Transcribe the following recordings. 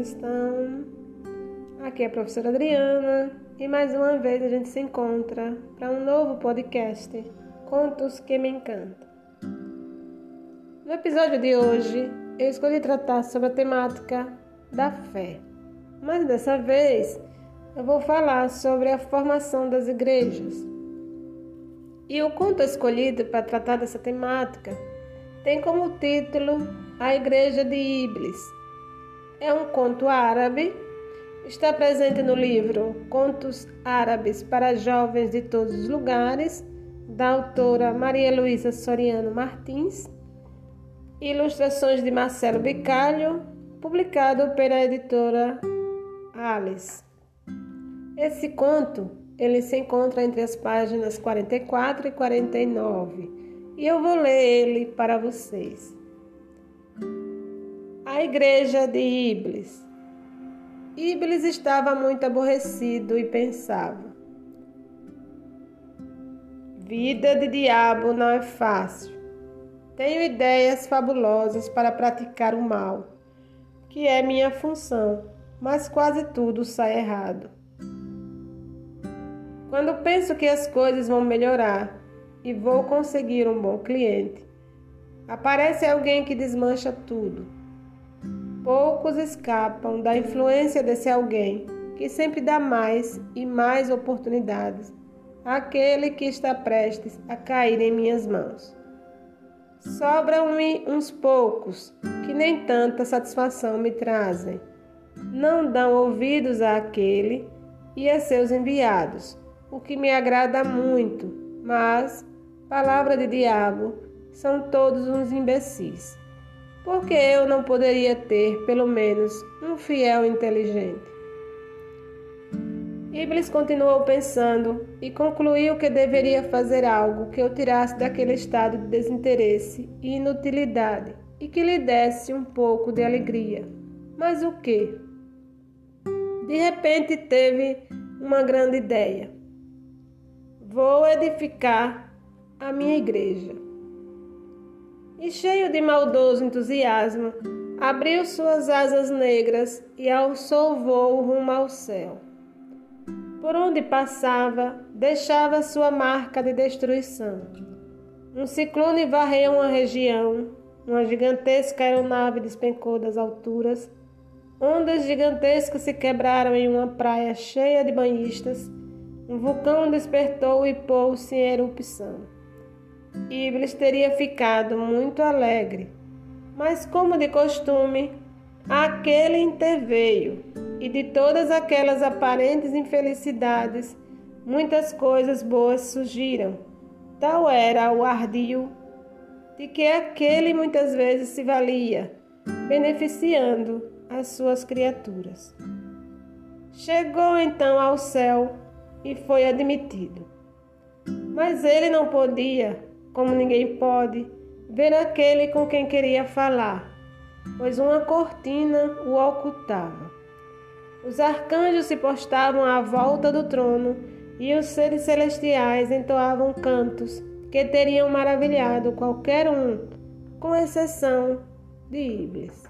estão? Aqui é a professora Adriana e mais uma vez a gente se encontra para um novo podcast, Contos que me encantam. No episódio de hoje, eu escolhi tratar sobre a temática da fé, mas dessa vez eu vou falar sobre a formação das igrejas. E o conto escolhido para tratar dessa temática tem como título A Igreja de Iblis. É um conto árabe, está presente no livro Contos Árabes para Jovens de Todos os Lugares, da autora Maria Luísa Soriano Martins, ilustrações de Marcelo Bicalho, publicado pela editora Alice. Esse conto ele se encontra entre as páginas 44 e 49 e eu vou ler ele para vocês. A igreja de Iblis. Iblis estava muito aborrecido e pensava: Vida de diabo não é fácil. Tenho ideias fabulosas para praticar o mal, que é minha função, mas quase tudo sai errado. Quando penso que as coisas vão melhorar e vou conseguir um bom cliente, aparece alguém que desmancha tudo. Poucos escapam da influência desse alguém que sempre dá mais e mais oportunidades àquele que está prestes a cair em minhas mãos. Sobram-me uns poucos que nem tanta satisfação me trazem. Não dão ouvidos àquele e a seus enviados o que me agrada muito, mas, palavra de diabo, são todos uns imbecis. Porque eu não poderia ter, pelo menos, um fiel inteligente? Iblis continuou pensando e concluiu que deveria fazer algo que o tirasse daquele estado de desinteresse e inutilidade e que lhe desse um pouco de alegria. Mas o que? De repente teve uma grande ideia. Vou edificar a minha igreja. E cheio de maldoso entusiasmo, abriu suas asas negras e alçou voo rumo ao céu. Por onde passava, deixava sua marca de destruição. Um ciclone varreu uma região, uma gigantesca aeronave despencou das alturas, ondas gigantescas se quebraram em uma praia cheia de banhistas um vulcão despertou e pôs-se em erupção. Iblis teria ficado muito alegre, mas, como de costume, aquele interveio, e de todas aquelas aparentes infelicidades, muitas coisas boas surgiram. Tal era o ardil de que aquele muitas vezes se valia, beneficiando as suas criaturas. Chegou então ao céu e foi admitido. Mas ele não podia, como ninguém pode, ver aquele com quem queria falar, pois uma cortina o ocultava. Os arcanjos se postavam à volta do trono e os seres celestiais entoavam cantos que teriam maravilhado qualquer um, com exceção de Iblis.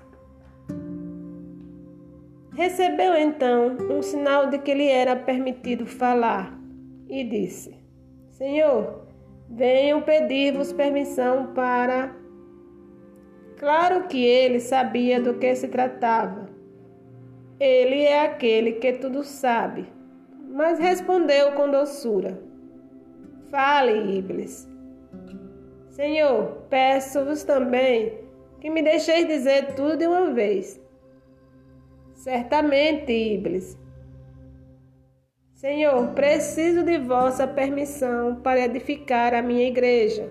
Recebeu então um sinal de que lhe era permitido falar e disse: Senhor, venham pedir-vos permissão para. Claro que ele sabia do que se tratava. Ele é aquele que tudo sabe, mas respondeu com doçura: Fale, Iblis. Senhor, peço-vos também que me deixeis dizer tudo de uma vez Certamente, Iblis. Senhor, preciso de vossa permissão para edificar a minha igreja,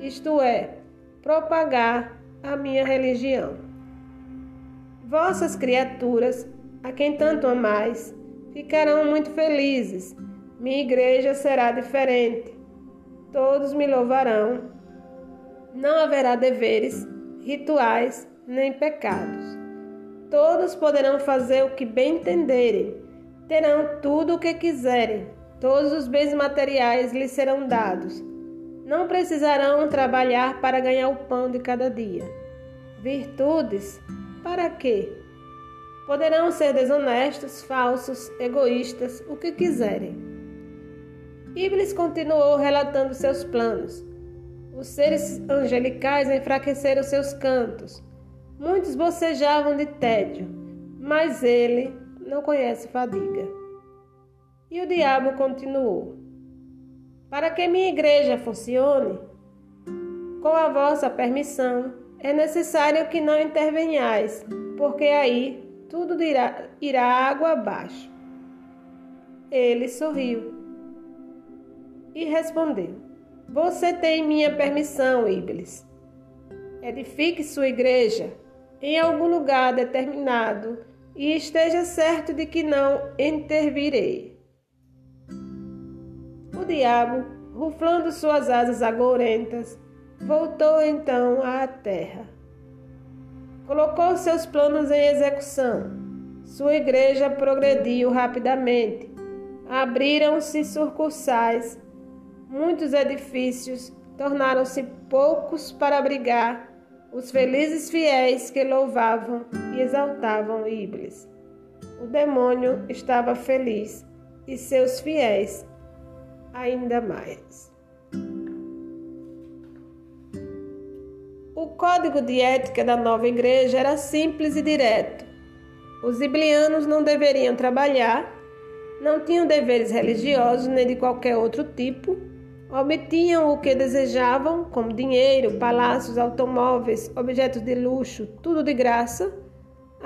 isto é, propagar a minha religião. Vossas criaturas, a quem tanto amais, ficarão muito felizes. Minha igreja será diferente. Todos me louvarão. Não haverá deveres, rituais nem pecados. Todos poderão fazer o que bem entenderem, terão tudo o que quiserem, todos os bens materiais lhes serão dados. Não precisarão trabalhar para ganhar o pão de cada dia. Virtudes, para quê? Poderão ser desonestos, falsos, egoístas, o que quiserem. Iblis continuou relatando seus planos. Os seres angelicais enfraqueceram seus cantos. Muitos bocejavam de tédio, mas ele não conhece fadiga. E o diabo continuou: Para que minha igreja funcione, com a vossa permissão, é necessário que não intervenhais, porque aí tudo irá, irá água abaixo. Ele sorriu e respondeu: Você tem minha permissão, Iblis. Edifique sua igreja em algum lugar determinado e esteja certo de que não intervirei. O diabo, ruflando suas asas agourentas, voltou então à terra. Colocou seus planos em execução. Sua igreja progrediu rapidamente. Abriram-se sucursais. Muitos edifícios tornaram-se poucos para abrigar os felizes fiéis que louvavam exaltavam Iblis. O demônio estava feliz e seus fiéis ainda mais. O código de ética da nova igreja era simples e direto. Os iblianos não deveriam trabalhar, não tinham deveres religiosos nem de qualquer outro tipo Obtinham o que desejavam, como dinheiro, palácios, automóveis, objetos de luxo, tudo de graça.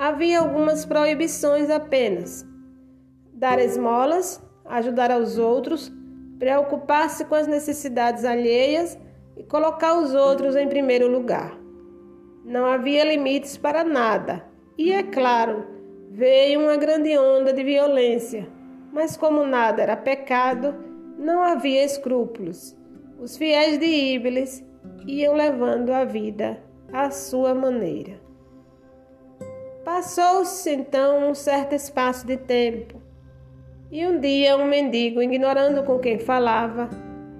Havia algumas proibições apenas: dar esmolas, ajudar aos outros, preocupar-se com as necessidades alheias e colocar os outros em primeiro lugar. Não havia limites para nada. E é claro, veio uma grande onda de violência, mas como nada era pecado, não havia escrúpulos. Os fiéis de Iblis iam levando a vida à sua maneira. Passou-se então um certo espaço de tempo, e um dia um mendigo, ignorando com quem falava,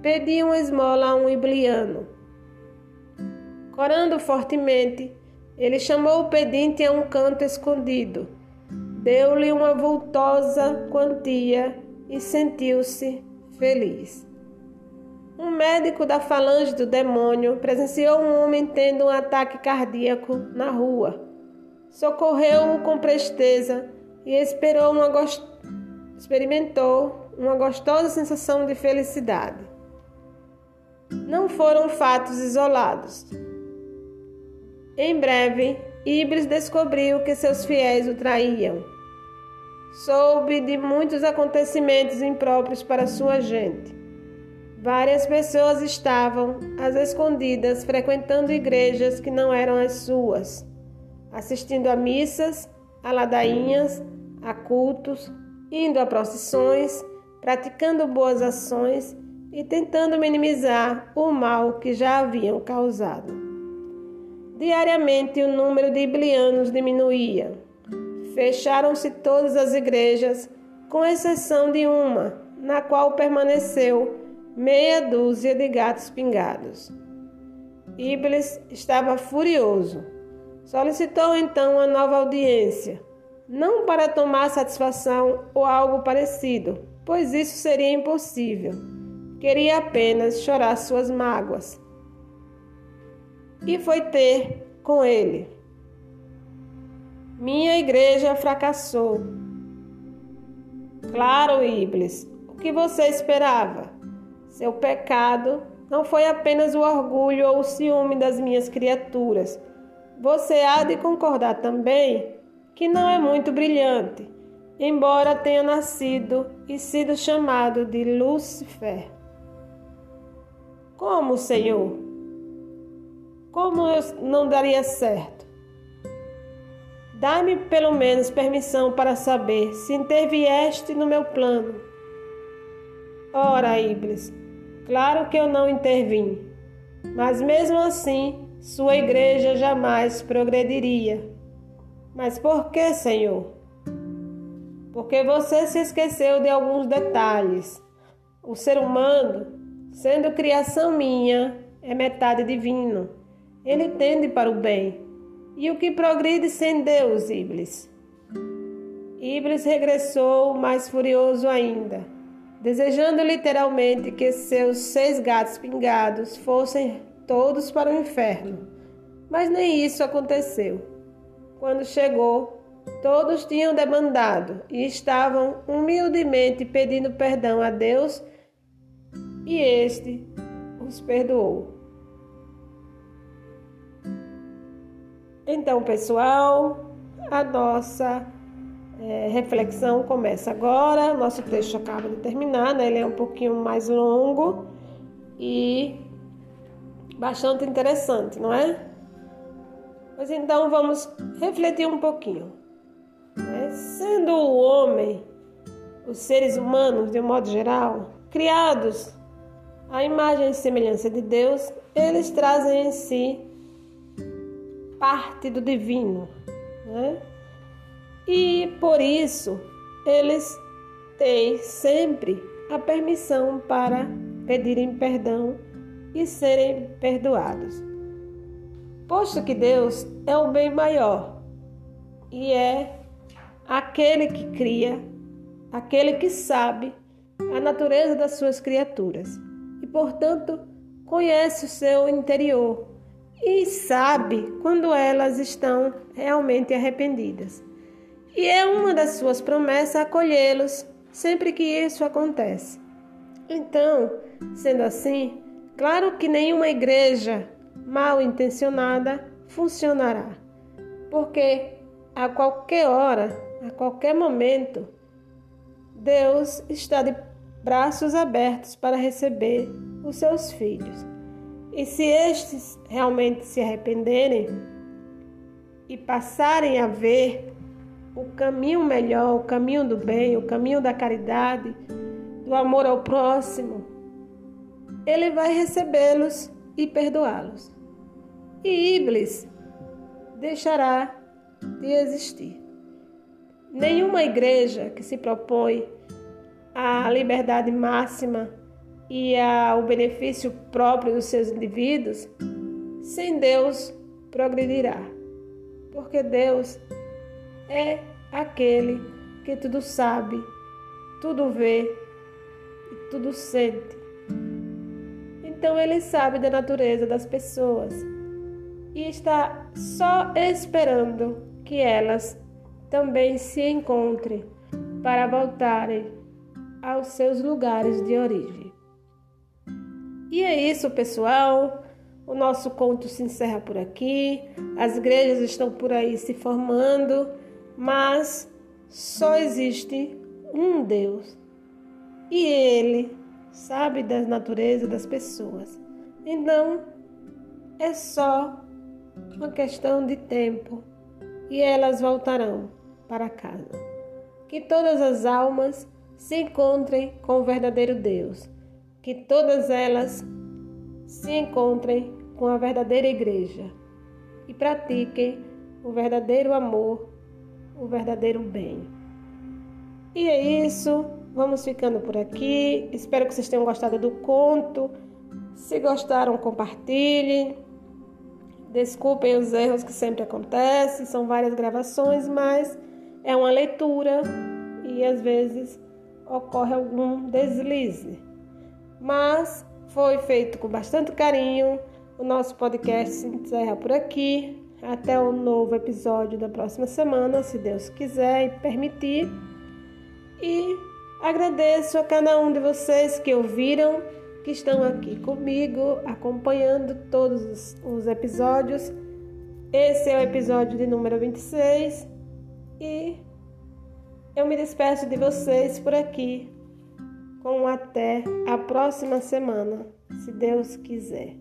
pediu uma esmola a um ibliano. Corando fortemente, ele chamou o pedinte a um canto escondido, deu-lhe uma vultosa quantia e sentiu-se feliz. Um médico da falange do demônio presenciou um homem tendo um ataque cardíaco na rua. Socorreu-o com presteza e esperou uma gost... experimentou uma gostosa sensação de felicidade. Não foram fatos isolados. Em breve, Ibris descobriu que seus fiéis o traíam soube de muitos acontecimentos impróprios para sua gente. Várias pessoas estavam, às escondidas, frequentando igrejas que não eram as suas, assistindo a missas, a ladainhas, a cultos, indo a procissões, praticando boas ações e tentando minimizar o mal que já haviam causado. Diariamente o número de iblianos diminuía Fecharam-se todas as igrejas, com exceção de uma, na qual permaneceu meia dúzia de gatos pingados. Iblis estava furioso. Solicitou então uma nova audiência, não para tomar satisfação ou algo parecido, pois isso seria impossível. Queria apenas chorar suas mágoas. E foi ter com ele. Minha igreja fracassou. Claro, Iblis, o que você esperava? Seu pecado não foi apenas o orgulho ou o ciúme das minhas criaturas. Você há de concordar também que não é muito brilhante, embora tenha nascido e sido chamado de Lúcifer. Como, Senhor? Como eu não daria certo? Dá-me pelo menos permissão para saber se intervieste no meu plano. Ora, Iblis, claro que eu não intervim, mas mesmo assim sua igreja jamais progrediria. Mas por que, Senhor? Porque você se esqueceu de alguns detalhes. O ser humano, sendo criação minha, é metade divino. Ele tende para o bem e o que progride sem Deus, Iblis? Iblis regressou mais furioso ainda, desejando literalmente que seus seis gatos pingados fossem todos para o inferno. Mas nem isso aconteceu. Quando chegou, todos tinham demandado e estavam humildemente pedindo perdão a Deus, e este os perdoou. Então, pessoal, a nossa é, reflexão começa agora. Nosso texto acaba de terminar, né? Ele é um pouquinho mais longo e bastante interessante, não é? Mas então vamos refletir um pouquinho. Né? Sendo o homem, os seres humanos, de um modo geral, criados à imagem e semelhança de Deus, eles trazem em si parte do divino. Né? E por isso eles têm sempre a permissão para pedirem perdão e serem perdoados. Posto que Deus é o bem maior e é aquele que cria, aquele que sabe a natureza das suas criaturas e, portanto, conhece o seu interior e sabe quando elas estão realmente arrependidas. E é uma das suas promessas acolhê-los sempre que isso acontece. Então, sendo assim, claro que nenhuma igreja mal intencionada funcionará, porque a qualquer hora, a qualquer momento, Deus está de braços abertos para receber os seus filhos. E se estes realmente se arrependerem e passarem a ver o caminho melhor, o caminho do bem, o caminho da caridade, do amor ao próximo, ele vai recebê-los e perdoá-los. E Iblis deixará de existir. Nenhuma igreja que se propõe à liberdade máxima e ao benefício próprio dos seus indivíduos, sem Deus progredirá. Porque Deus é aquele que tudo sabe, tudo vê e tudo sente. Então ele sabe da natureza das pessoas e está só esperando que elas também se encontrem para voltarem aos seus lugares de origem. E é isso, pessoal. O nosso conto se encerra por aqui. As igrejas estão por aí se formando mas só existe um Deus e Ele sabe da natureza das pessoas. Então é só uma questão de tempo e elas voltarão para casa. Que todas as almas se encontrem com o verdadeiro Deus, que todas elas se encontrem com a verdadeira igreja e pratiquem o verdadeiro amor o verdadeiro bem. E é isso, vamos ficando por aqui. Espero que vocês tenham gostado do conto. Se gostaram, compartilhem. Desculpem os erros que sempre acontecem, são várias gravações, mas é uma leitura e às vezes ocorre algum deslize. Mas foi feito com bastante carinho. O nosso podcast se encerra por aqui. Até o novo episódio da próxima semana, se Deus quiser e permitir. E agradeço a cada um de vocês que ouviram, que estão aqui comigo, acompanhando todos os episódios. Esse é o episódio de número 26 e eu me despeço de vocês por aqui com até a próxima semana, se Deus quiser.